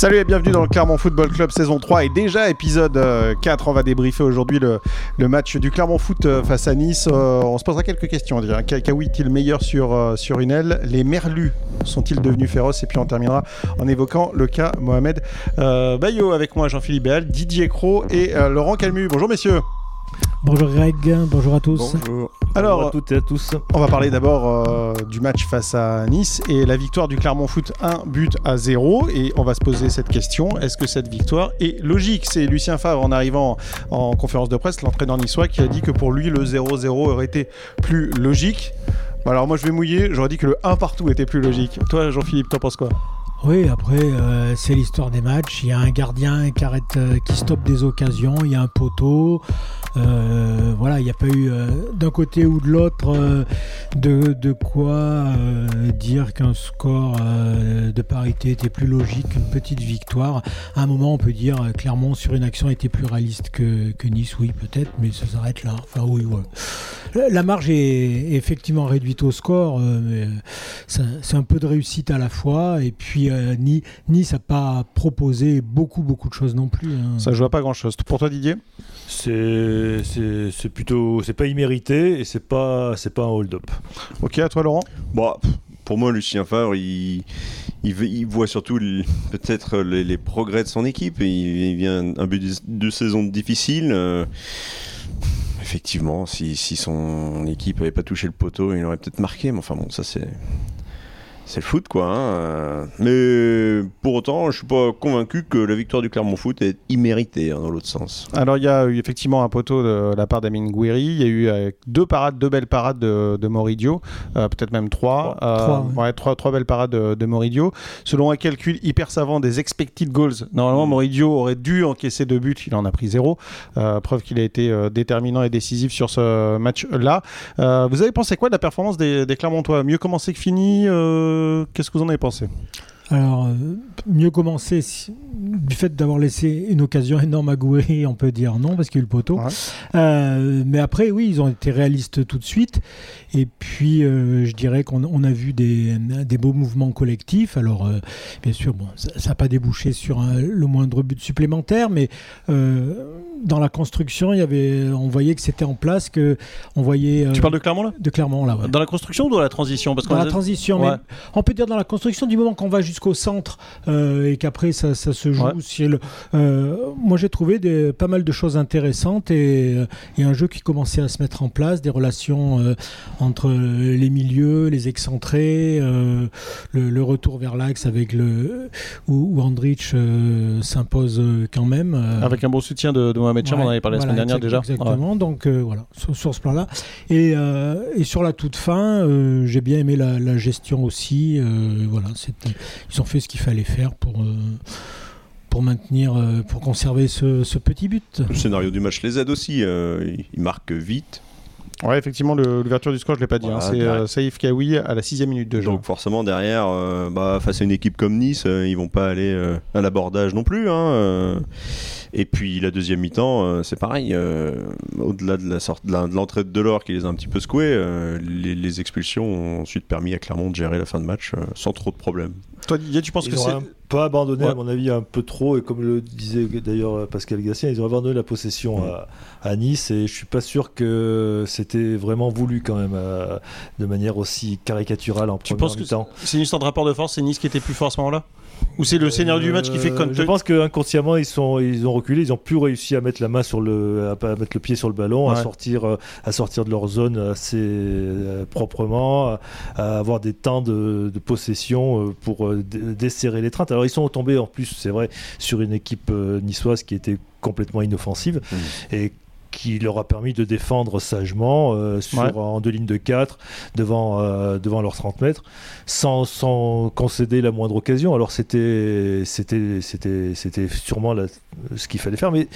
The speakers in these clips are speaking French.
Salut et bienvenue dans le Clermont Football Club saison 3 et déjà épisode 4. Euh, on va débriefer aujourd'hui le, match du Clermont Foot euh, face à Nice. Euh, on se posera quelques questions. On dirait Kaoui est-il meilleur sur, sur une aile? Les Merlus sont-ils devenus féroces? Et puis on terminera en évoquant le cas Mohamed Bayo avec moi, Jean-Philippe Béal, Didier Cro et Laurent Calmu. Bonjour messieurs. Bonjour Greg, bonjour à tous. Bonjour. Alors, à toutes et à tous. On va parler d'abord euh, du match face à Nice et la victoire du Clermont Foot 1 but à 0. Et on va se poser cette question est-ce que cette victoire est logique? C'est Lucien Favre en arrivant en conférence de presse, l'entraîneur niçois, qui a dit que pour lui le 0-0 aurait été plus logique. alors moi je vais mouiller, j'aurais dit que le 1 partout était plus logique. Toi Jean-Philippe, t'en penses quoi? Oui, après, euh, c'est l'histoire des matchs. Il y a un gardien qui arrête, euh, qui stoppe des occasions, il y a un poteau. Euh, voilà, il n'y a pas eu d'un côté ou de l'autre de, de, quoi dire qu'un score de parité était plus logique qu'une petite victoire. À un moment, on peut dire clairement sur une action était plus réaliste que, que Nice, oui, peut-être, mais ça s'arrête là. Enfin, oui, La marge est effectivement réduite au score, mais c'est un peu de réussite à la fois. Et puis, euh, ni Nice n'a pas proposé beaucoup, beaucoup de choses non plus. Hein. Ça joue à pas grand-chose. Pour toi, Didier? C'est plutôt. C'est pas immérité et c'est pas, pas un hold-up. Ok, à toi, Laurent bah, Pour moi, Lucien Favre, il, il, voit surtout peut-être les, progrès de son équipe. Il, vient un but de, saison difficile. Euh, effectivement, si, si, son équipe n'avait pas touché le poteau, il aurait peut-être marqué. Mais enfin bon, ça c'est c'est le foot, quoi. Hein. Mais pour autant, je suis pas convaincu que la victoire du Clermont Foot est imméritée hein, dans l'autre sens. Alors, il y a eu effectivement un poteau de la part d'Amin Gouiri. Il y a eu euh, deux parades, deux belles parades de, Moridio, euh, peut-être même trois. Trois, euh, ouais. trois, trois, belles parades de, Moridio. Selon un calcul hyper savant des expected goals, normalement, mm. Moridio aurait dû encaisser deux buts. Il en a pris zéro. preuve qu'il a été déterminant et décisif sur ce match-là. vous avez pensé quoi de la performance des, des Clermontois? Mieux commencé que fini qu'est-ce que vous en avez pensé? Alors, euh, mieux commencer du fait d'avoir laissé une occasion énorme à Gouiri, on peut dire non, parce qu'il y a eu le poteau. Euh, mais après, oui, ils ont été réalistes tout de suite. Et puis, euh, je dirais qu'on a vu des, beaux mouvements collectifs. Alors, bien sûr, bon, ça n'a pas débouché sur le moindre but supplémentaire, mais dans la construction, il y avait, on voyait que c'était en place, que on voyait. tu parles de Clermont là? De Clermont là. Dans la construction ou dans la transition? Parce Dans la transition, mais on peut dire dans la construction du moment qu'on va jusqu'à au centre euh, et qu'après ça, se joue. Euh, moi j'ai trouvé des, pas mal de choses intéressantes et, euh, et, un jeu qui commençait à se mettre en place, des relations entre les milieux, les excentrés, le, retour vers l'axe avec le où, où Andrich s'impose quand même. avec un bon soutien de, Mohamed Cham, on en avait parlé la semaine dernière déjà. Exactement, donc voilà, sur, ce plan-là. Et, et, sur la toute fin, j'ai bien aimé la, la gestion aussi. voilà, ils ont fait ce qu'il fallait faire pour, euh, pour maintenir, euh, pour conserver ce, petit but. Le scénario du match les aide aussi. Euh, ils marquent vite. Ouais, effectivement, l'ouverture du score, je l'ai pas dit. Hein. c'est Saïf Kaoui à la sixième minute de jeu. Donc forcément derrière, bah, face à une équipe comme Nice, ils vont pas aller à l'abordage non plus. Hein, et puis la deuxième mi-temps, c'est pareil. Au-delà de la de l'entrée de Delors qui les a un petit peu secoués, les, les, expulsions ont ensuite permis à Clermont de gérer la fin de match sans trop de problèmes. Toi, Didier, tu penses que c'est. Pas abandonné, à mon avis, un peu trop, et comme le disait d'ailleurs Pascal Gassien, ils ont abandonné la possession à, Nice, et je suis pas sûr que c'était vraiment voulu quand même, euh, de manière aussi caricaturale en tu que C'est une histoire de rapport de force, c'est Nice qui était plus fort à ce moment-là? Ou c'est le scénario du match qui fait comme Je pense qu'inconsciemment ils sont ils ont reculé, ils ont plus réussi à mettre la main sur le à mettre le pied sur le ballon, à sortir euh, à sortir de leur zone assez euh, proprement, à avoir des temps de, possession euh, pour desserrer les traintes. Alors ils sont tombés en plus, c'est vrai, sur une équipe niçoise qui était complètement inoffensive mmh. et qui leur a permis de défendre sagement euh, sur, en deux lignes de 4 devant, euh, devant leurs 30 mètres sans, sans, concéder la moindre occasion. Alors c'était, c'était, c'était, c'était sûrement ce qu'il fallait faire. Mais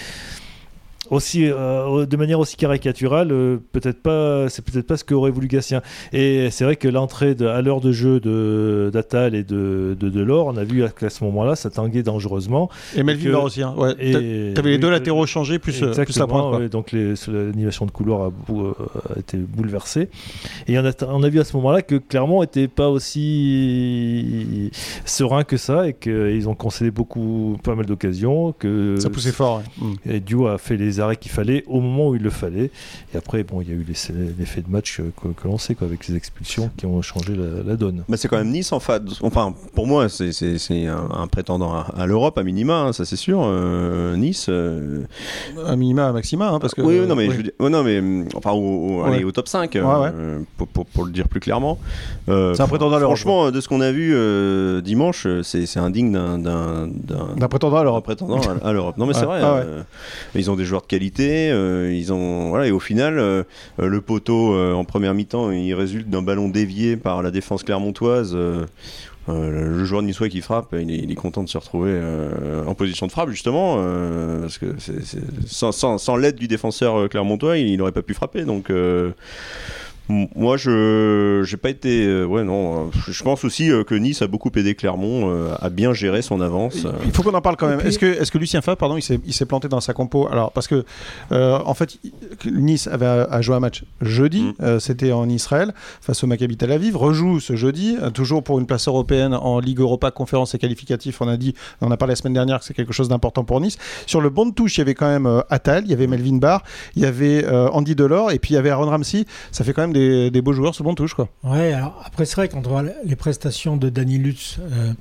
aussi, euh, de manière aussi caricaturale, euh, peut-être pas, c'est peut-être pas ce qu'aurait voulu Gatien. Et c'est vrai que l'entrée à l'heure de jeu de d'Atal et de, de Delors, on a vu qu'à ce moment-là, ça tanguait dangereusement. Et Melvin aussi. Hein. Ouais. T'avais les deux latéraux changés plus, exactement, plus donc l'animation de couloir a, été bouleversée. Et on a, on a vu à ce moment-là que Clermont n'était pas aussi serein que ça et qu'ils ont concédé beaucoup, pas mal d'occasions. Que ça poussait fort. Et Dio a fait les arrêts qu'il fallait au moment où il le fallait. Et après, bon, il y a eu l'effet de match que, l'on sait, quoi, avec les expulsions qui ont changé la, donne. Mais c'est quand même Nice en fait. Enfin, pour moi, c'est un, prétendant à, l'Europe, à minima, hein, ça c'est sûr. Euh, nice. Euh... À minima, à maxima, hein, parce que. Oui, non, mais, Je non, mais enfin, au, au, au top 5, euh, pour, pour, pour, le dire plus clairement. Euh, c'est un prétendant à l'Europe. Franchement, de ce qu'on a vu dimanche, c'est indigne d'un. D'un prétendant à l'Europe. prétendant à, l'Europe. Non, mais c'est vrai. Ah ils ont des joueurs de qualité. Euh, ils ont, et au final, euh, euh, le poteau en première mi-temps, il résulte d'un ballon dévié par la défense clermontoise. le joueur niçois qui frappe, il est, content de se retrouver en position de frappe justement, parce que sans, l'aide du défenseur clermontois, il n'aurait pas pu frapper. Donc moi, je j'ai pas été. Euh, ouais, non. Je pense aussi euh, que Nice a beaucoup aidé Clermont euh, à bien gérer son avance. Il faut qu'on en parle quand même. Est-ce que, est-ce que Lucien Favre, pardon, il s'est planté dans sa compo? Alors, parce que en fait, Nice avait à, jouer un match jeudi. Mm. C'était en Israël face au Maccabi Tel Aviv. Rejoue ce jeudi, toujours pour une place européenne en Ligue Europa, conférence et qualificatif. On a dit, on a parlé la semaine dernière que c'est quelque chose d'important pour Nice. Sur le banc de touche, il y avait quand même Attal, il y avait Melvin Barr, il y avait Andy Delors et puis il y avait Aaron Ramsey. Ça fait quand même des, beaux joueurs sur bon touche. Quoi. Ouais, alors après, c'est vrai, quand on voit les prestations de Danny Lutz, euh,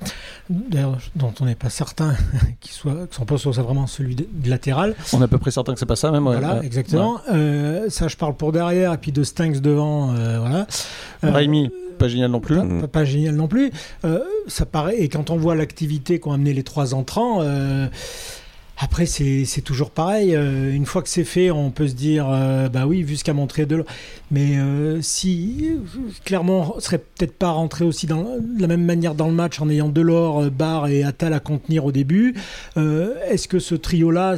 dont on n'est pas certain qu'il soit, que son poste soit vraiment celui de, latéral. On est à peu près certain que c'est pas ça, même. Voilà, exactement. Euh, ça, je parle pour derrière, et puis de Stanks devant. Euh, voilà. Raimi pas génial non plus. Pas, pas, génial non plus. ça paraît, et quand on voit l'activité qu'ont amené les trois entrants, après, c'est toujours pareil. Euh, une fois que c'est fait, on peut se dire, euh, bah oui, vu ce qu'a montré Delors. Mais euh, si, clairement, serait peut-être pas rentré aussi dans, de la même manière dans le match en ayant Delors, Barre et Attal à contenir au début, est-ce que ce trio-là,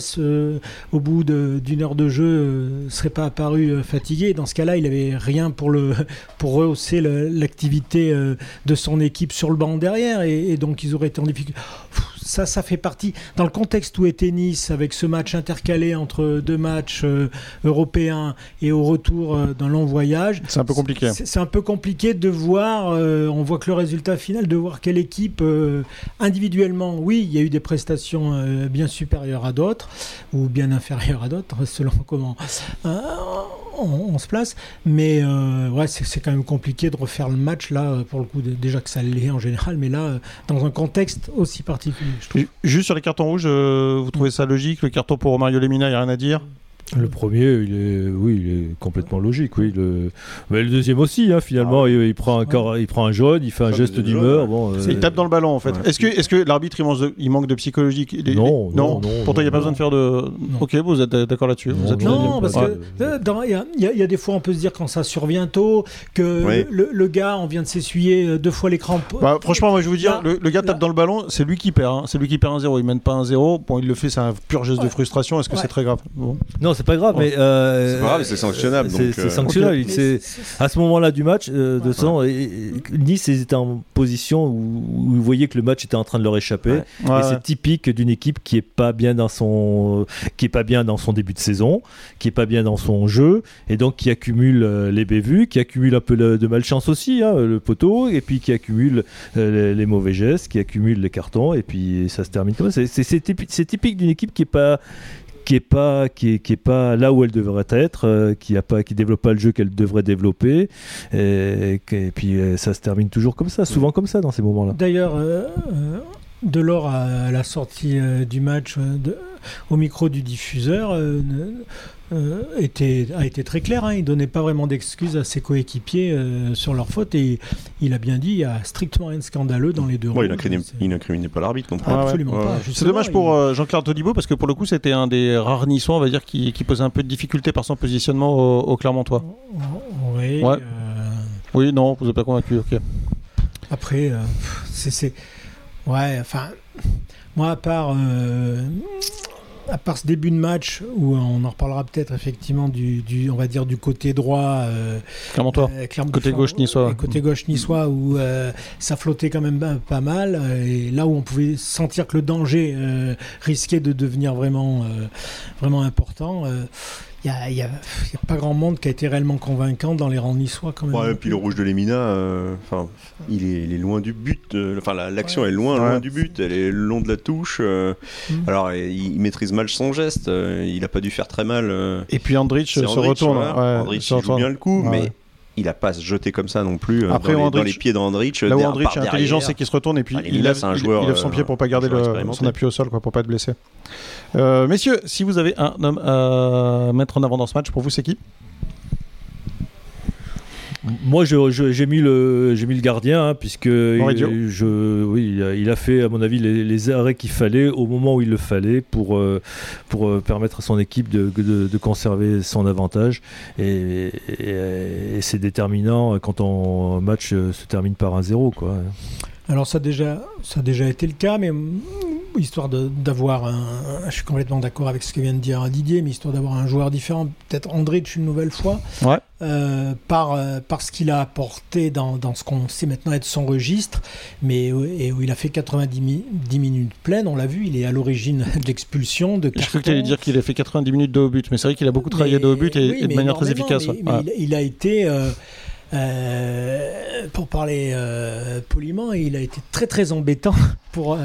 au bout d'une heure de jeu, serait pas apparu fatigué? Dans ce cas-là, il avait rien pour, le, pour rehausser l'activité de son équipe sur le banc derrière, et, et donc ils auraient été en difficulté ça, ça fait partie. Dans le contexte où est tennis, avec ce match intercalé entre deux matchs euh, européens et au retour euh, d'un long voyage, c'est un peu compliqué. C'est un peu compliqué de voir. Euh, on voit que le résultat final, de voir quelle équipe individuellement, oui, il y a eu des prestations bien supérieures à d'autres ou bien inférieures à d'autres, selon comment on, se place. Mais euh, ouais, c'est quand même compliqué de refaire le match là, pour le coup, déjà que ça l'est en général, mais là, euh, dans un contexte aussi particulier. Juste sur les cartons rouges, euh, vous trouvez ça logique Le carton pour Mario Lemina, il n'y a rien à dire? Le premier, il est, oui, il est complètement logique. Oui, le... Mais le deuxième aussi, hein, finalement, ah il, prend un il prend un jaune, il fait un geste d'humeur. Bon, euh, Il tape dans le ballon, en fait. Est-ce que, est que l'arbitre il, manque de psychologie non, non, non, Pourtant, il n'y a pas besoin de faire de. Ok, vous êtes d'accord là-dessus? Non, parce que il y, a des fois, on peut se dire quand ça survient tôt que le, gars, on vient de s'essuyer euh, deux fois l'écran. Bah, franchement, moi, je vous dire, le, gars tape dans le ballon, c'est lui qui perd. Hein. C'est lui qui perd un zéro. Il mène pas un zéro. Bon, il le fait, c'est un pur geste de frustration. Est-ce que c'est très grave? Non, c'est pas grave, mais. Euh, c'est pas grave, c'est sanctionnable. C'est euh, sanctionnable. À ce moment-là du match, euh, de sang, Nice était en position où, vous voyez que le match était en train de leur échapper. Et c'est typique d'une équipe qui est pas bien dans son, qui est pas bien dans son début de saison, qui est pas bien dans son jeu, et donc qui accumule les bévues, qui accumule un peu de malchance aussi, hein, le poteau, et puis qui accumule les, mauvais gestes, qui accumule les cartons, et puis ça se termine comme ça. C'est typique d'une équipe qui est pas qui est pas qui est, qui est pas là où elle devrait être, euh, qui a pas qui développe pas le jeu qu'elle devrait développer, et, puis euh, ça se termine toujours comme ça, souvent comme ça dans ces moments-là. D'ailleurs, euh, Delors à la sortie du match au micro du diffuseur euh, était, a été très clair. Hein. Il ne donnait pas vraiment d'excuses à ses coéquipiers euh, sur leur faute et il a bien dit il y a strictement rien de scandaleux dans les deux. Ouais, il n'incriminait pas l'arbitre non Absolument pas. C'est dommage pour euh, Jean-Claude Todibo parce que pour le coup c'était un des rares Niçois on va dire qui, qui, posait un peu de difficulté par son positionnement au, Clermontois. Oui. Oui, non, vous n'êtes pas convaincu. Ok. Après, c'est. Ouais, enfin. Moi, à part à part ce début de match où on en reparlera peut-être effectivement du, du, on va dire du côté droit, euh, Clermontois, euh, Clermont- côté gauche niçois. côté gauche niçois où euh, ça flottait quand même pas- mal euh, et là où on pouvait sentir que le danger euh, risquait de devenir vraiment euh, vraiment important. Il n'y a, pas grand monde qui a été réellement convaincant dans les rangs niçois quand même. Ouais, et puis le rouge de Lemina, euh, enfin, il, est, il est loin du but. euh, Enfin, la- l'action Ouais. est loin, Ouais. du but. Elle est long de la touche. euh, Mm. Alors, il, il maîtrise mal son geste. euh, il a pas dû faire très mal. euh, Et puis Andrich se Andrich, retourne. ouais, Andrich, joue bien le coup, Ouais, mais ouais. Il a pas se jeté comme ça non plus euh, Après, dans, les, dans Andrich- les pieds d'Andrich. Là où Andrich est intelligent, c'est qu'il se retourne et puis il, lève, un joueur, il lève son euh, pied pour pas garder le- son appui au sol, quoi, pour pas être blessé. Euh, messieurs, si vous avez un homme à mettre en avant dans ce match, pour vous, c'est qui? Moi, j'ai mis le, j'ai mis le gardien, hein, puisque il, je, oui, il a, fait, à mon avis, les, les arrêts qu'il fallait au moment où il le fallait pour, euh, pour euh, permettre à son équipe de, de- de conserver son avantage. Et, et- et c'est déterminant quand ton match se termine par un zéro, quoi. Alors ça a déjà, ça a déjà été le cas, mais histoire d'avoir un, je suis complètement d'accord avec ce que vient de dire Didier, mais histoire d'avoir un joueur différent, peut-être Andrich une nouvelle fois, Ouais. euh, par, euh, par ce qu'il a apporté dans, dans ce qu'on sait maintenant être son registre, mais où- et où il a fait 90 mi- 10 minutes pleines, on l'a vu, il est à l'origine de l'expulsion, de Je crois que tu allais dire qu'il a fait 90 minutes de haut but, mais c'est vrai qu'il a beaucoup travaillé Mais- de haut but et, oui, et de manière très efficace. Mais, ouais. mais il, il a été, euh, euh, pour parler euh, poliment, il a été très très embêtant pour, euh,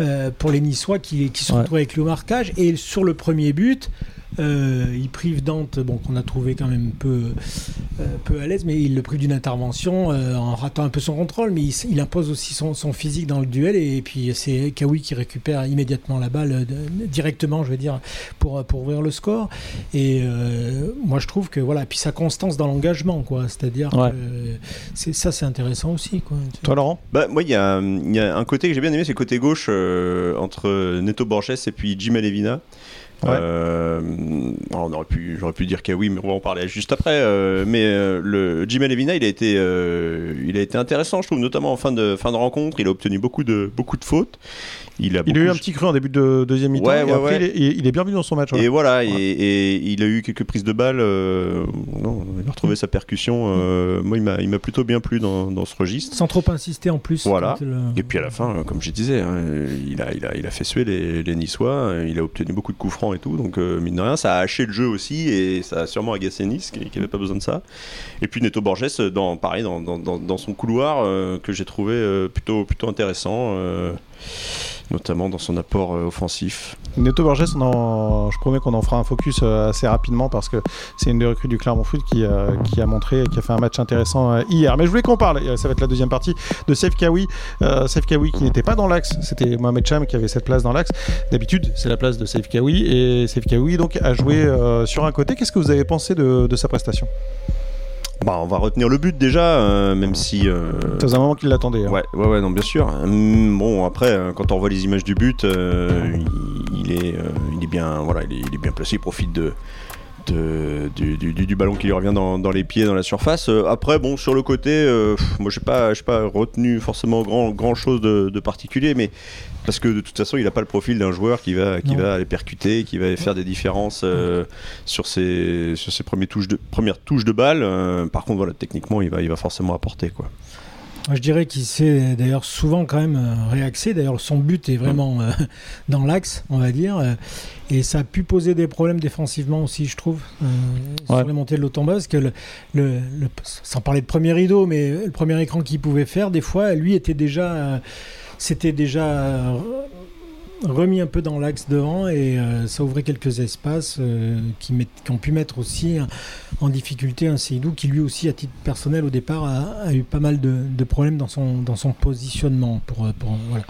euh, pour les Niçois qui, qui se Ouais. retrouvent avec le marquage. Et sur le premier but, euh, il prive Dante, bon, qu'on a trouvé quand même peu, euh, peu à l'aise, mais il le prive d'une intervention euh, en ratant un peu son contrôle, mais il, impose aussi son, son physique dans le duel, et, puis c'est Kawi qui récupère immédiatement la balle, de- directement, je veux dire, pour, pour ouvrir le score. Et euh, moi, je trouve que, voilà, puis sa constance dans l'engagement, quoi, c'est-à-dire Ouais. que c'est, ça, c'est intéressant aussi, quoi. Toi, Laurent? Bah, moi, il y y a un côté que j'ai bien aimé, c'est le côté gauche euh, entre Neto Borges et puis Jim Levina. Ouais. Euh, on aurait pu, j'aurais pu dire que oui, mais on va en parler juste après. euh, mais euh, le Jim Levina, il a été, euh, il a été intéressant, je trouve, notamment en fin de fin de rencontre. Il a obtenu beaucoup de beaucoup de fautes. Il a, Il a eu un petit creux en début de deuxième mi-temps, Ouais, et ouais, après, ouais. il, est, il est- est bienvenu dans son match. ouais. Et voilà, et, et il a eu quelques prises de balles. euh, non, il a retrouvé sa percussion. euh, moi, il m'a, il m'a plutôt bien plu dans, dans ce registre. Sans trop insister en plus. Voilà. le- Et puis à la fin, comme je disais, hein, il, a, il, a, il a fait suer les, les Niçois, il a obtenu beaucoup de coups francs et tout, donc euh, mine de rien, ça a haché le jeu aussi et ça a sûrement agacé Nice qui n'avait pas besoin de ça. Et puis Neto Borges, dans, pareil, dans, dans, dans- son couloir, euh, que j'ai trouvé euh, plutôt, plutôt intéressant, euh, notamment dans son apport euh, offensif. Neto Borges, je promets qu'on en fera un focus euh, assez rapidement parce que c'est une des recrues du Clermont Foot qui, euh, a montré qui a fait un match intéressant hier. Mais je voulais qu'on parle, ça va être la deuxième partie, de Sef Kawi. Sef Kawi qui n'était pas dans l'axe, c'était Mohamed Cham qui avait cette place dans l'axe. D'habitude, c'est la place de Sef Kawi et Sef Kawi donc a joué sur un côté. Qu'est-ce que vous avez pensé de sa prestation? Bah, on va retenir le but déjà, euh, même si. euh, Ça faisait un moment qu'il l'attendait. hein. Ouais, ouais, ouais, non, bien sûr. Hum, Bon, après, euh, quand on revoit les images du but, euh, il, il est, il est bien, voilà, il est, il est bien placé. Il profite de, de- du, du- du- du ballon qui lui revient dans, dans les pieds, dans la surface. Euh, après, bon, sur le côté, euh, moi, j'ai pas, j'ai pas retenu forcément grand, grand chose de, de particulier, mais parce que de toute façon, il n'a pas le profil d'un joueur qui va, qui Non. va aller percuter, qui va faire des différences euh, sur ses, sur ses premières touches de, premières touches de balle. Euh, par contre, voilà, techniquement, il va, il va forcément apporter, quoi. Moi, je dirais qu'il s'est d'ailleurs souvent quand même euh, réaxé. D'ailleurs, son but est vraiment euh, dans l'axe, on va dire. euh, et ça a pu poser des problèmes défensivement aussi, je trouve, euh, Ouais. sur les montées de l'autombase. Parce que, le, le- le- sans parler de premier rideau, mais le premier écran qu'il pouvait faire, des fois, lui était déjà. euh, C'était déjà remis un peu dans l'axe devant et euh, ça ouvrait quelques espaces euh, qui, met- qui ont pu mettre aussi un- en difficulté un Seydou qui lui aussi à titre personnel au départ a, a eu pas mal de, de problèmes dans son, dans son positionnement pour, euh, pour- voilà.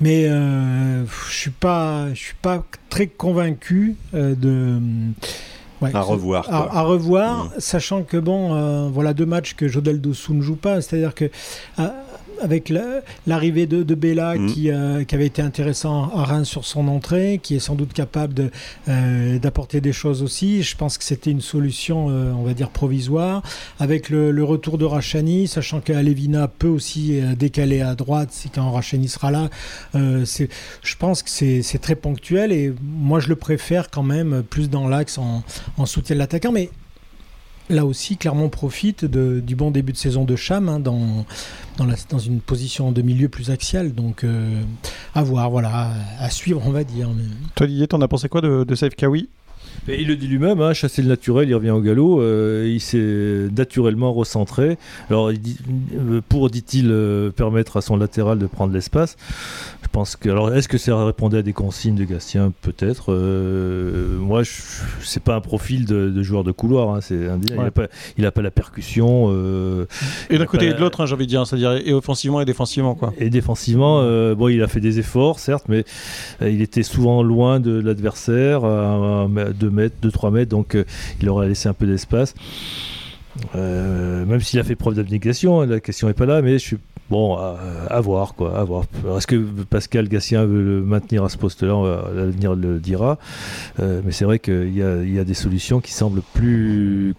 mais euh, je suis pas je suis pas très convaincu de ouais, À revoir, à, à revoir Mm. sachant que bon euh, voilà deux matchs que Jodel Dossou ne joue pas c'est à dire que avec l'arrivée de, de, Bella Mhm. qui, euh, qui avait été intéressant à Reims sur son entrée, qui est sans doute capable de, euh, d'apporter des choses aussi. Je pense que c'était une solution, euh, on va dire, provisoire. Avec le, le retour de Rachani, sachant qu'Alevina peut aussi décaler à droite si quand Rachani sera là. Je pense que c'est, c'est très ponctuel et moi je le préfère quand même plus dans l'axe en, en soutien de l'attaquant. Mais là aussi, Clermont profite du bon début de saison de Cham hein, dans, dans, une position de milieu plus axiale. Donc, euh, à voir, voilà, à, suivre, on va dire. Toi, Didier, t'en as pensé quoi de, de Saif Kawi? Et il le dit lui-même, hein, chasser le naturel, il revient au galop. euh, il s'est naturellement recentré. Alors, il dit- euh, pour, dit-il, euh, permettre à son latéral de prendre l'espace. Je pense que. Alors, est-ce que ça répondait à des consignes de Gastien Peut-être. Euh, moi, c'est pas un profil de, de joueur de couloir. hein, c'est un- Il n'a pas, la percussion. Et d'un côté et de l'autre, hein, j'ai envie de dire, c'est-à-dire et offensivement et défensivement, quoi. Et défensivement, bon, il a fait des efforts, certes, mais il était souvent loin de l'adversaire, 2 mètres, 2-3 mètres, donc euh, il aurait laissé un peu d'espace. Euh, même s'il a fait preuve d'abnégation, hein, la question n'est pas là, mais je suis bon à, à voir quoi, à voir. Est-ce que Pascal Gatien veut le maintenir à ce poste-là? L'avenir le dira. Euh, mais c'est vrai qu'il y, a- il y a des solutions qui semblent plus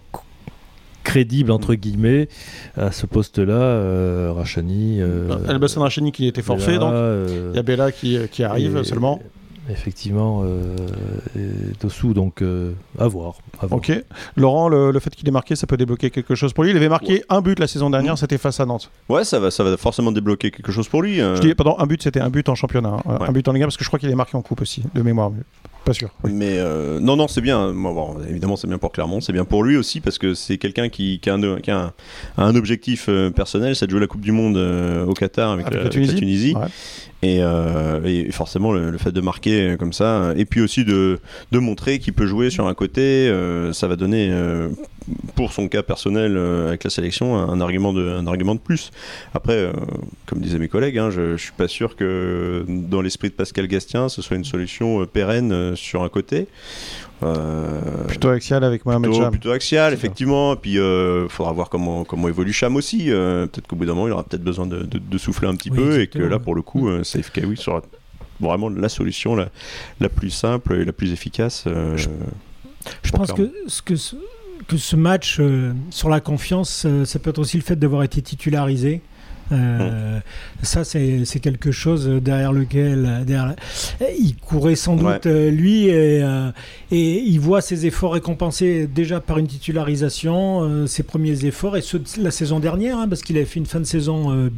crédibles entre guillemets à ce poste-là. Euh, Rachani. Euh, Elbassan Rachani qui était forfait, Bella, donc il y a Bella qui, qui arrive et- seulement. Effectivement, euh, et Dossou, donc euh, à voir. à voir. Ok. Laurent, le, le fait qu'il ait marqué, ça peut débloquer quelque chose pour lui. Il avait marqué un but la saison dernière, c'était face à Nantes. Ouais, ça va, ça va forcément débloquer quelque chose pour lui. euh. Je dis, pardon, un but, c'était un but en championnat, hein. Ouais. un but en Ligue 1, parce que je crois qu'il est marqué en coupe aussi, de mémoire. mais pas sûr. Oui. Mais euh, non, non, c'est bien. Bon, évidemment, c'est bien pour Clermont, c'est bien pour lui aussi parce que c'est quelqu'un qui, qui a un, qui a un- un objectif euh, personnel, c'est de jouer la Coupe du Monde euh, au Qatar avec, Avec la, la avec la Tunisie. Tunisie. Ouais. Et, euh, et forcément, le, fait de marquer comme ça, et puis aussi de, montrer qu'il peut jouer sur un côté, euh, ça va donner, euh, pour son cas personnel avec la sélection, un argument de, un argument de plus. Après, comme disaient mes collègues, hein, je, je suis pas sûr que dans l'esprit de Pascal Gastien, ce soit une solution pérenne sur un côté. Euh, Plutôt axial avec Mohamed plutôt, Cham. plutôt axial, effectivement. Et puis, il faudra voir comment, comment évolue Cham aussi. Euh, peut-être qu'au bout d'un moment, il aura peut-être besoin de, de- de souffler un petit Oui, peu. Et que là, pour le coup, euh, Safe Kawi sera vraiment la solution la, la plus simple et la plus efficace. euh, Je- pense que ce, que ce, que ce match euh, sur la confiance, euh, ça peut être aussi le fait d'avoir été titularisé. Euh, Ça, c'est c'est quelque chose derrière lequel derrière- il courait sans doute Ouais. euh, lui et, euh, et il voit ses efforts récompensés déjà par une titularisation, euh, ses premiers efforts et ceux de la saison dernière, hein, parce qu'il avait fait une fin de saison euh,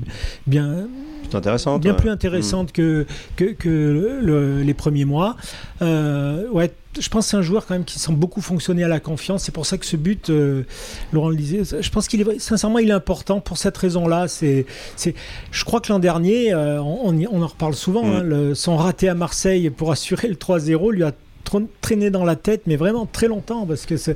bien, c'est intéressant. bien ouais. plus intéressante que, que, que le- le- les premiers mois. Euh, ouais, je pense que c'est un joueur quand même qui semble beaucoup fonctionner à la confiance. C'est pour ça que ce but, euh, Laurent le disait, je pense qu'il est sincèrement il est important pour cette raison-là. C'est, c'est, je crois que l'an dernier, euh, on, on en reparle souvent. Mm. hein, le- son raté à Marseille pour assurer le 3-0 lui a traîné dans la tête, mais vraiment très longtemps parce que c'est,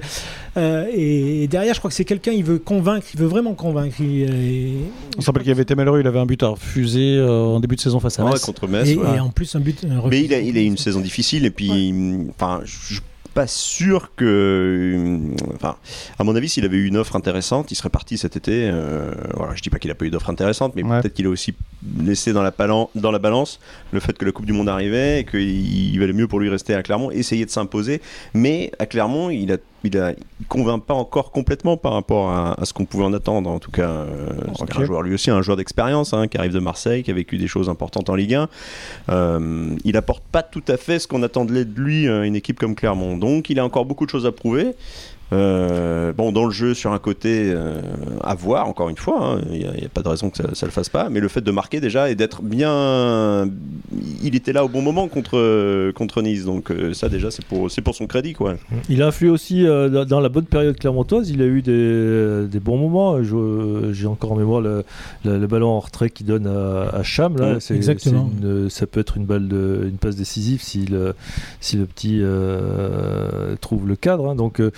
euh, et, et derrière, je crois que c'est quelqu'un il veut convaincre, il veut vraiment convaincre. Il- et- On se rappelle qu'il avait été malheureux, il avait un but à refuser euh, en début de saison face à Ouais, Metz. contre Metz. et, ouais. et en plus un but. un Mais il a, il a une saison difficile et puis, enfin, je suis pas sûr que, enfin, à mon avis, s'il avait eu une offre intéressante, il serait parti cet été. euh, voilà, je dis pas qu'il a pas eu d'offre intéressante, mais Ouais. peut-être qu'il a aussi laissé dans la, dans la balance le fait que la Coupe du Monde arrivait et qu'il il valait mieux pour lui rester à Clermont, essayer de s'imposer. Mais à Clermont, il a il a, il convainc pas encore complètement par rapport à, à ce qu'on pouvait en attendre. En tout cas, euh, un joueur lui aussi, un joueur d'expérience hein, qui arrive de Marseille, qui a vécu des choses importantes en Ligue 1. Euh, il apporte pas tout à fait ce qu'on attendait de lui euh, une équipe comme Clermont. Donc, il a encore beaucoup de choses à prouver. Euh, bon, dans le jeu, sur un côté, euh, à voir, encore une fois, hein, il n'y a, pas de raison que ça, ça le fasse pas, mais le fait de marquer déjà et d'être bien. Il était là au bon moment contre, contre Nice, donc euh, ça déjà, c'est pour, c'est pour son crédit, quoi. Il a influé aussi euh, dans- la bonne période clermontoise. Il a eu des, des bons moments. J'ai encore en mémoire le, le- le ballon en retrait qu'il donne à, à Cham. Là. Exactement. une- ça peut être une balle, de, une passe décisive si le, si le petit euh, trouve le cadre. hein. Donc, euh,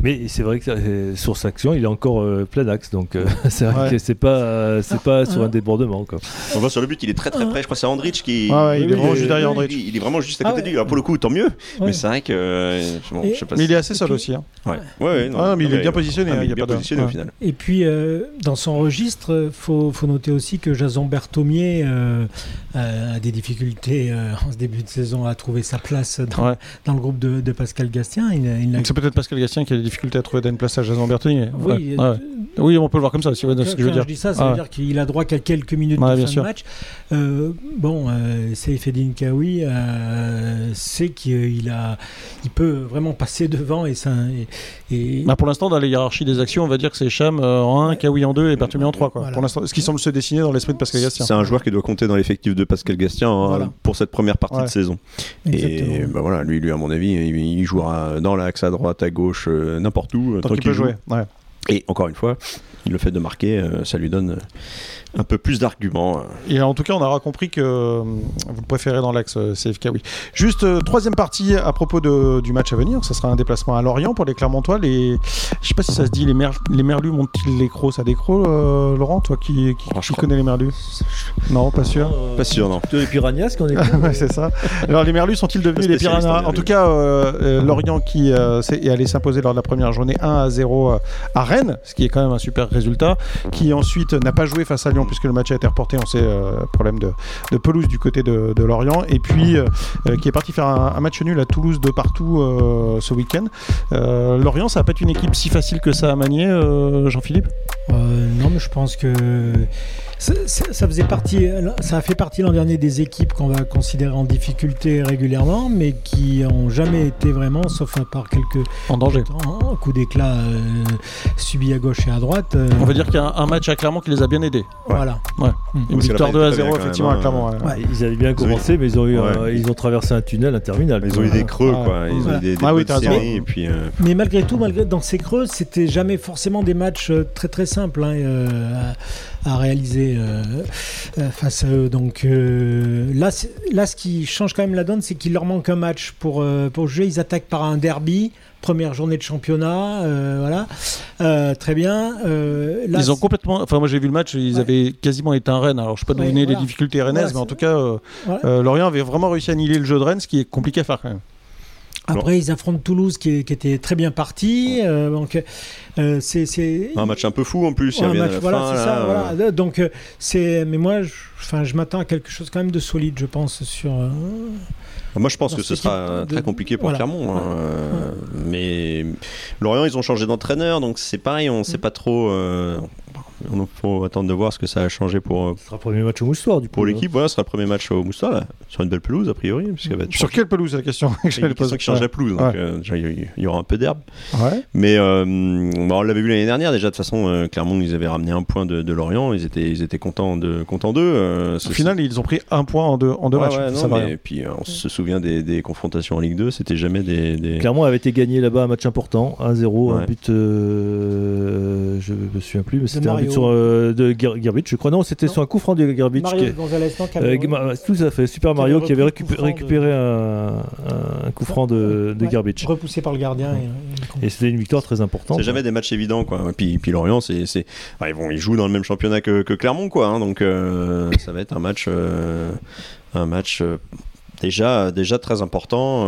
mais c'est vrai que euh, sur sa action, il est encore euh, plein axe, donc c'est vrai que c'est pas, c'est pas sur un débordement. Quoi. On voit sur le but, il est très très près. Je crois que c'est Andrich qui. il est vraiment juste derrière Andrich. Il, est vraiment juste à côté de lui. Alors pour le coup, tant mieux. Mais c'est vrai que. je sais pas mais il est assez seul aussi. Hein. Ouais. Ouais, non, mais il est bien positionné. Ah, hein, il est bien positionné au final. Et puis dans son registre, faut, faut noter aussi que Jason Berthomier a des difficultés en ce début de saison à trouver sa place dans, dans le groupe de, Pascal Gastien. Il, c'est peut-être Pascal Gastien qui a des difficultés à trouver une place à Jason Bertoni. Oui, oui, on peut le voir comme ça. Si, ce que je veux dire. dis ça, ça veut dire qu'il a droit qu'à quelques minutes de fin de match. Euh, bon, euh, Seifedine Kawi euh, sait qu'il a, il peut vraiment passer devant et ça. Et, bah, pour l'instant, dans la hiérarchie des actions, on va dire que c'est Cham en 1, Kawi en 2 et Bertoni en 3. Quoi. Pour l'instant, ce qui semble se dessiner dans l'esprit de Pascal Gastien. C'est un joueur qui doit compter dans l'effectif de Pascal Gastien hein, pour cette première partie de saison. Et bah, voilà, lui, lui, à mon avis, il, jouera dans l'axe à droite, à gauche, n'importe où. Tant, qu'il peut jouer. Ouais. Et encore une fois, le fait de marquer, euh, ça lui donne un peu plus d'arguments. Et en tout cas, on aura compris que euh, vous préférez dans l'axe euh, CFK, oui. Juste troisième partie à propos de, du match à venir, ce sera un déplacement à Lorient pour les Clermontois. Les, je sais pas si ça se dit, les, mer... les Merlus montent-ils les crocs Ça décroc, Laurent, toi qui, qui, connais les Merlus? Non, pas sûr. pas sûr, non. les piranhas qu'on est. ouais, c'est ça. Alors les Merlus sont-ils devenus les piranhas? En tout cas, Lorient qui est allé s'imposer lors de la première journée 1 à 0 à Rennes, ce qui est quand même un super résultat, qui ensuite n'a pas joué face à Lyon puisque le match a été reporté, on sait, euh, problème de, pelouse du côté de, Lorient, et puis euh, euh, qui est parti faire un, match nul à Toulouse de partout ce week-end. Lorient, ça va pas être une équipe si facile que ça à manier, Jean-Philippe? Non, mais je pense que ça, faisait partie, ça a fait partie l'an dernier des équipes qu'on va considérer en difficulté régulièrement, mais qui n'ont jamais été vraiment, sauf par quelques en danger, coups d'éclat euh, subis à gauche et à droite. Euh. On va dire qu'il y a un, match à Clermont qui les a bien aidés. Voilà. Ouais. Une victoire 2 à 0 effectivement à Clermont. Ils avaient bien commencé, mais ils ont, eu, ils ont traversé un tunnel interminable. Ils ont eu des creux, quoi. Ils ont eu des, des ah, oui, séries, et puis, euh, Mais malgré tout, malgré, dans ces creux, c'était jamais forcément des matchs très très simples. Hein, à réaliser euh, euh, face à eux. Donc euh, là, là, ce qui change quand même la donne, c'est qu'il leur manque un match pour, pour jouer. Ils attaquent par un derby première journée de championnat, voilà, très bien. ils ont complètement, enfin moi j'ai vu le match, ils avaient quasiment éteint Rennes. Alors je ne sais pas deviner les difficultés rennaises, mais en tout cas, Lorient avait vraiment réussi à annihiler le jeu de Rennes, ce qui est compliqué à faire quand même. Après, ils affrontent Toulouse qui, était très bien parti. Euh, donc, euh, c'est un match un peu fou en plus. voilà, ça. Voilà. Donc, euh, c'est. Mais moi, je, enfin, je m'attends à quelque chose quand même de solide, je pense, sur. Moi, je pense que ce sera très compliqué pour Clermont. Hein. Mais Lorient, ils ont changé d'entraîneur, donc c'est pareil, on ne sait mm. pas trop. Il faut attendre de voir ce que ça a changé pour. Euh, ce sera le premier match au Moustoir, du coup. Pour l'équipe, voilà, ce sera le premier match au Moustoir, sur une belle pelouse, a priori. Sur quelle pelouse, la question Il y a qui change la pelouse, donc euh, il y aura un peu d'herbe. Mais euh, on l'avait vu l'année dernière, déjà, de toute façon, Clermont, ils avaient ramené un point de, Lorient, ils étaient, ils étaient contents d'eux. Contents au final, ils ont pris un point en deux, en deux matchs. et puis, on se souvient des, confrontations en Ligue 2, c'était jamais des, Clermont avait été gagné là-bas un match important, 1-0, un but, je me souviens plus, mais c'était un but sur, de Gerbich, je crois. Non, c'était sur un coup franc de Gerbich. Mario qui Gonzalez, euh, Tout à fait. Super Mario qui avait récupéré, un, coup franc de, de Gerbich. Repoussé par le gardien. Et, c'était une victoire très importante. C'est jamais des matchs évidents, quoi. Et puis, puis Lorient, c'est, ils, vont, ils jouent dans le même championnat que, Clermont, quoi. Hein. donc euh, ça va être un match, euh, un match déjà, déjà très important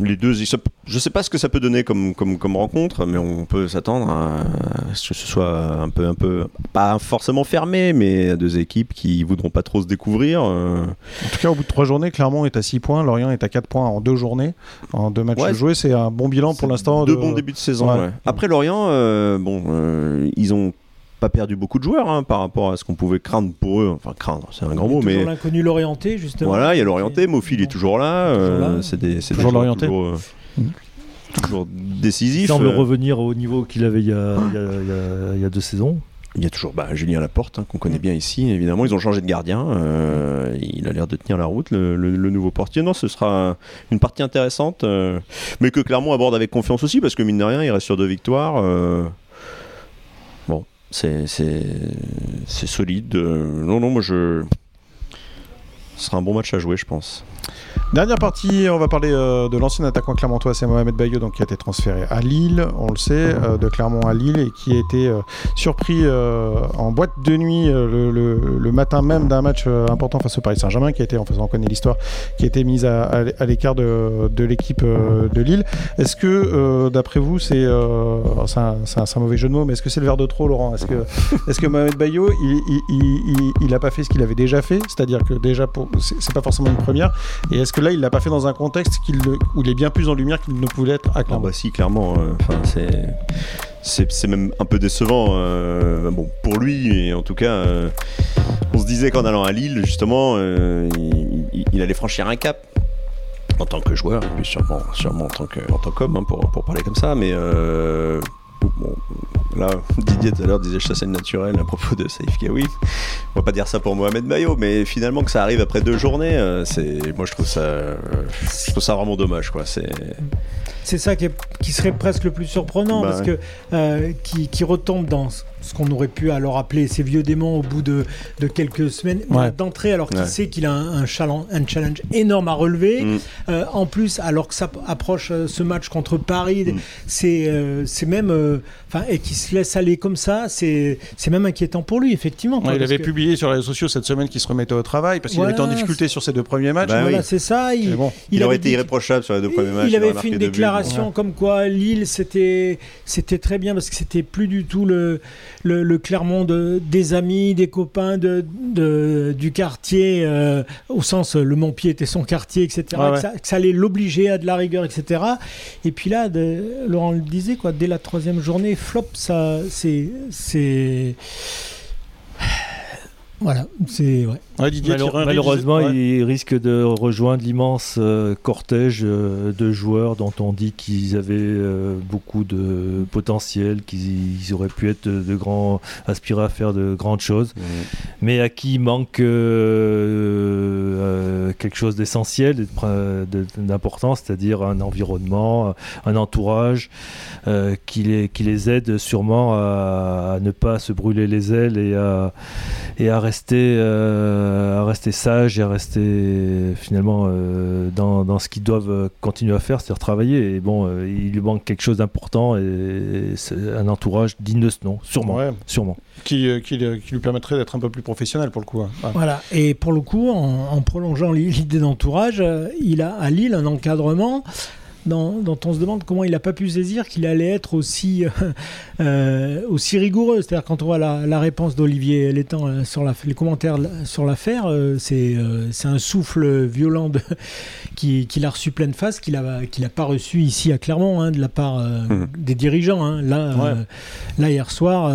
les deux, je sais pas ce que ça peut donner comme, comme, comme rencontre, mais on peut s'attendre à ce que ce soit un peu, un peu, pas forcément fermé, mais deux équipes qui voudront pas trop se découvrir. Euh. En tout cas, au bout de trois journées, Clermont est à 6 points, Lorient est à 4 points en deux journées, en deux matchs joués. C'est un bon bilan pour l'instant. Deux bons débuts de saison. Après Lorient, euh, bon, euh, ils ont pas perdu beaucoup de joueurs hein, par rapport à ce qu'on pouvait craindre pour eux. Enfin, craindre, c'est un grand mot, mais. l'inconnu l'orienté, justement. Voilà, il y a l'orienté. Mofil est toujours là. Euh, c'est toujours l'orienté. Toujours, euh, mmh. toujours, décisif. Il semble euh. revenir au niveau qu'il avait il y, a, il, y a, deux saisons. Il y a toujours bah, Julien Laporte, hein, qu'on connaît bien ici, évidemment. Ils ont changé de gardien. il a l'air de tenir la route, le, nouveau portier. Non, ce sera une partie intéressante, mais que Clermont aborde avec confiance aussi, parce que mine de rien, il reste sur deux victoires c'est solide. Non, non, moi je. Ce sera un bon match à jouer, je pense. Dernière partie, on va parler euh, de l'ancien attaquant clermontois, c'est Mohamed Bayo, donc qui a été transféré à Lille, on le sait, euh, de Clermont à Lille, et qui a été euh, surpris en boîte de nuit le, matin même d'un match important face au Paris Saint-Germain, qui a été, en faisant connaître l'histoire, qui a été mise à, l'écart de, l'équipe de Lille. Est-ce que, d'après vous, c'est c'est un, mauvais jeu de mots, mais est-ce que c'est le verre de trop, Laurent? Est-ce que, est que Mohamed Bayo, il n'a pas fait ce qu'il avait déjà fait, c'est-à-dire que déjà, c'est pas forcément une première, que là, il l'a pas fait dans un contexte où il est bien plus en lumière qu'il ne pouvait être à Clermont. Ah bah si, clairement. Euh, enfin, c'est c'est même un peu décevant euh, bon, pour lui, et en tout cas, euh, on se disait qu'en allant à Lille, justement, il, allait franchir un cap en tant que joueur, et puis sûrement, sûrement en tant qu'homme, hein, pour, pour, parler comme ça, mais bon, là, Didier tout à l'heure disait chasse naturel à propos de Saïf Kawi. On va pas dire ça pour Mohamed Bayo, mais finalement que ça arrive après deux journées, euh, c'est, moi je trouve ça, je trouve ça vraiment dommage, quoi. C'est c'est ça qui, qui, serait presque le plus surprenant, bah parce que euh, qui, qui, retombe dans ce qu'on aurait pu alors appeler ces vieux démons au bout de, de quelques semaines d'entrée, alors qu'il sait qu'il a un, challenge, un, challenge, énorme à relever. Mm. Euh, en plus, alors que ça approche euh, ce match contre Paris, mm. c'est c'est même, enfin, et qu'il se laisse aller comme ça, c'est même inquiétant pour lui, effectivement. il avait publié sur les réseaux sociaux cette semaine qu'il se remettait au travail parce qu'il était en difficulté sur ses deux premiers matchs. Bah voilà, c'est ça. Il, il, aurait été irréprochable sur les deux premiers matchs. Il avait fait une déclaration comme quoi Lille c'était c'était très bien parce que c'était plus du tout le, le, Clermont de, des amis, des copains de, du quartier euh, au sens le Montpied était son quartier, etc. que, ça, allait l'obliger à de la rigueur, etc. Et puis là, Laurent le disait quoi, dès la troisième journée, flop, ça c'est c'est voilà, c'est ouais. Malheureusement, il risque de rejoindre l'immense euh, cortège euh, de joueurs dont on dit qu'ils avaient euh, beaucoup de potentiel, qu'ils auraient pu être de, grands, aspirer à faire de grandes choses, mmh. mais à qui manque quelque chose d'essentiel, d'important, c'est-à-dire un environnement, un entourage qui les, qui, les, aide sûrement à, ne pas se brûler les ailes et à, et à rester euh, à rester sage et à rester finalement euh, dans, dans, ce qu'ils doivent continuer à faire, c'est-à-dire travailler. Et bon, euh, il lui manque quelque chose d'important et, un entourage digne de ce nom, sûrement. sûrement. Qui, qui, lui permettrait d'être un peu plus professionnel pour le coup. Hein. Voilà, et pour le coup, en, en prolongeant l'idée d'entourage, il a à Lille un encadrement dont, on se demande comment il n'a pas pu saisir qu'il allait être aussi, euh, aussi rigoureux. C'est-à-dire quand on voit la, réponse d'Olivier Létang euh, sur la, les commentaires sur l'affaire, euh, c'est c'est un souffle violent qu'il qui a reçu pleine face, qu'il n'a qu'il a pas reçu ici à Clermont hein, de la part mmh. des dirigeants. Hein. Là, là, hier soir,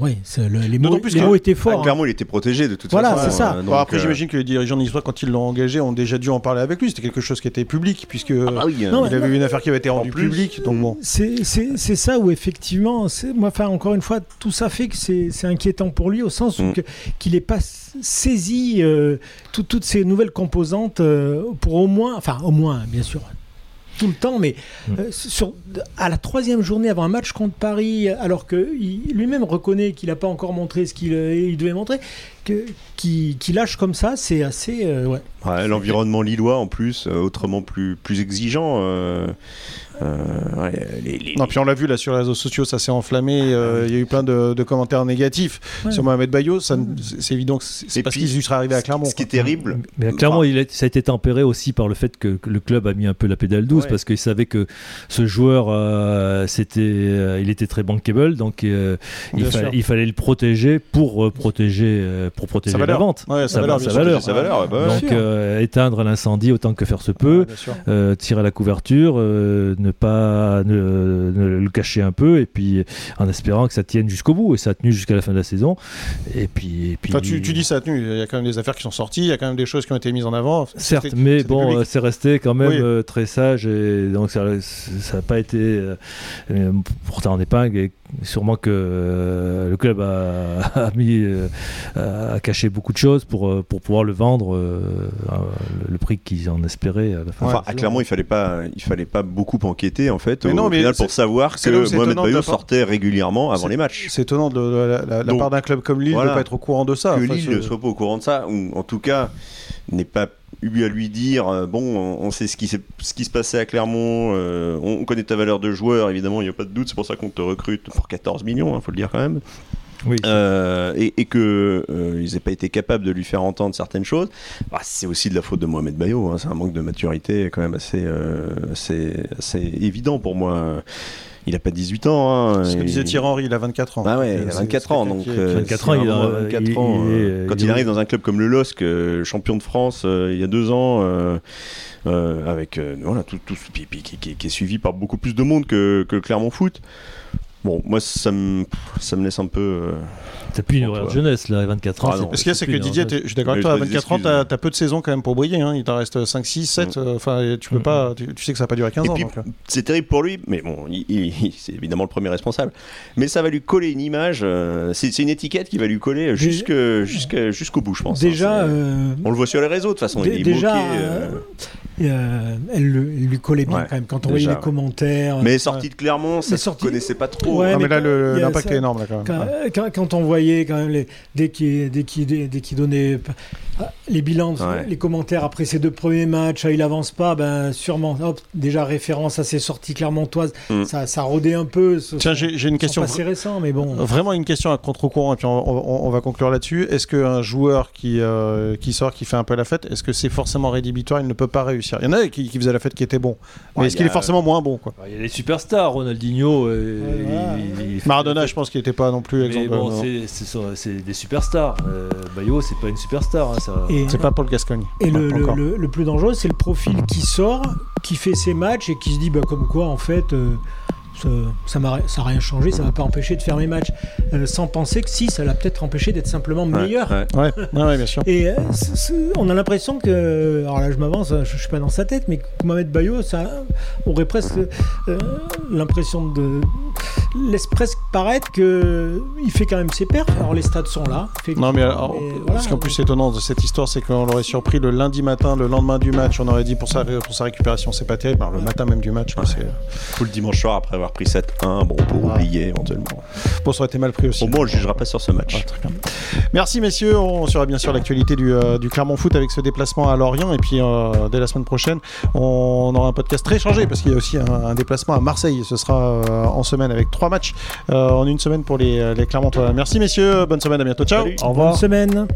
ouais, les, mots, les mots, étaient forts. Clairement, il était protégé de toute voilà, façon. Voilà, c'est ça. Bon, après, j'imagine que les dirigeants d'histoire, quand ils l'ont engagé, ont déjà dû en parler avec lui. C'était quelque chose qui était public, puisque ah bah oui, il avait eu une affaire qui avait été rendue publique. Donc bon. C'est ça où effectivement, moi, enfin, encore une fois, tout ça fait que c'est inquiétant pour lui au sens où mm. qu'il n'est pas saisi euh, toutes ces nouvelles composantes euh, pour au moins, enfin au moins, bien sûr, tout le temps, mais mm. euh, sur, à la troisième journée avant un match contre Paris, alors qu'il lui-même reconnaît qu'il n'a pas encore montré ce qu'il devait montrer, qui lâche comme ça, c'est assez. ouais. L'environnement lillois en plus, autrement plus, plus exigeant. Euh, non, puis on l'a vu là sur les réseaux sociaux, ça s'est enflammé. Euh, il y a eu plein de, commentaires négatifs sur Mohamed Bayo. C'est évident que c'est parce qu'il serait arrivé à Clermont. Ce qui est terrible. Mais clairement, il ça a été tempéré aussi par le fait que, le club a mis un peu la pédale douce parce qu'il savait que ce joueur, euh, c'était, il était très bankable, donc il, il, fallait le protéger pour protéger, pour protéger la vente. sa, valeur, sa valeur. donc éteindre l'incendie autant que faire se peut, tirer la couverture, ne ne pas le cacher un peu et puis en espérant que ça tienne jusqu'au bout et ça a tenu jusqu'à la fin de la saison. Et puis, puis... tu, dis ça a tenu il y a quand même des affaires qui sont sorties il y a quand même des choses qui ont été mises en avant. Certes mais bon c'est resté quand même euh, très sage et donc ça n'a pas été euh, euh, pourtant en épingle et sûrement que le club a, mis a caché beaucoup de choses pour, pour pouvoir le vendre le prix qu'ils en espéraient à la fin enfin clairement il fallait pas il fallait pas beaucoup en en fait au, final pour savoir que Mohamed Bayo sortait régulièrement avant les matchs. C'est étonnant de, la, part d'un club comme Lille de ne pas être au courant de ça. Que Lille ne soit pas au courant de ça, ou en tout cas n'est pas eu à lui dire euh, bon, on sait ce qui, ce qui se passait à Clermont, euh, on connaît ta valeur de joueur, évidemment, il n'y a pas de doute, c'est pour ça qu'on te recrute pour 14 millions, il hein, faut le dire quand même. Oui. Euh, et, et que ils n'aient pas été capables de lui faire entendre certaines choses, bah, c'est aussi de la faute de Mohamed Bayo. Hein, c'est un manque de maturité quand même assez, assez, assez évident pour moi. Il a pas 18 ans. Hein, Ce que disait Thierry Henry, il a 24 ans. Ah ouais, il a 24 ans. Donc, 24 ans, il a 24 ans. Quand il, arrive dans un club comme le LOSC, euh, champion de France euh, il y a deux ans, euh, avec voilà, tout, tout qui, qui, qui, est suivi par beaucoup plus de monde que, que le Clermont Foot. Bon, moi, ça me, ça me laisse un peu. T'as plus une horaire de jeunesse, là, à 24 ans. Ah Ce qu'il y a, c'est que Didier, je suis d'accord avec toi, à 24 ans, t'as as peu de saisons quand même pour briller. Hein. Il t'en reste 5, 6, 7. Enfin, tu peux mm. pas. Tu, sais que ça va pas durer 15 ans. Euh. C'est terrible pour lui, mais bon, c'est évidemment le premier responsable. Mais ça va lui coller une image. Euh, c'est une étiquette qui va lui coller jusqu'au bout, je pense. Hein. Déjà. Euh, on le voit sur les réseaux, de toute façon. Il est déjà, elle, lui collait bien quand même quand on voyait les commentaires. Mais sorti de Clermont, ça ne connaissait pas trop. Ouais, mais, là, l'impact est énorme. Là, quand, quand, on voyait quand même les, dès qu'il dès qu donnait ah, les bilans, les commentaires après ces deux premiers matchs, ah, il avance pas, ben sûrement. Hop, déjà référence à ses sorties clermontoises, mm. ça, ça rodait un peu. Tiens, j'ai une question. Pas récent, mais bon. Vraiment une question à contre-courant, et puis on, va conclure là-dessus. Est-ce qu'un joueur qui, euh, qui sort, qui fait un peu la fête, est-ce que c'est forcément rédhibitoire? Il ne peut pas réussir. Il y en a qui, qui faisaient la fête qui était bon, mais est-ce qu'il est forcément moins bon quoi? Il y a les superstars, Ronaldinho. Maradona, je pense qu'il n'était pas non plus. Mais bon, c'est des superstars. Euh, Bayo, c'est pas une superstar. Hein, c'est pas Paul Gascogne. Et le, le, plus dangereux, c'est le profil qui sort, qui fait ses matchs et qui se dit bah, comme quoi, en fait. Euh, ça n'a rien changé, ça ne m'a pas empêché de faire mes matchs, euh, sans penser que si, ça l'a peut-être empêché d'être simplement meilleur. Ouais, ouais. bien sûr. Et euh, on a l'impression que, alors là je m'avance, je, ne suis pas dans sa tête, mais Mohamed Bayo, ça aurait presque l'impression de laisse presque paraître que il fait quand même ses perfs. Alors les stades sont là. Non mais, ce qui est en plus étonnant de cette histoire, c'est qu'on l'aurait surpris le lundi matin, le lendemain du match, on aurait dit pour sa, pour sa récupération c'est pas terrible. le matin même du match, c'est tout le dimanche soir après avoir pris 7-1, bon pour oublier éventuellement. Bon ça aurait été mal pris aussi. Au moins on le jugera pas sur ce match. Merci messieurs, on sera bien sûr l'actualité du, euh, du, Clermont Foot avec ce déplacement à Lorient et puis euh, dès la semaine prochaine on aura un podcast très changé parce qu'il y a aussi un, déplacement à Marseille. Ce sera euh, en semaine avec trois matchs euh, en une semaine pour les, les Clermontois. Merci messieurs, bonne semaine, à bientôt, ciao. Au revoir. Bonne semaine.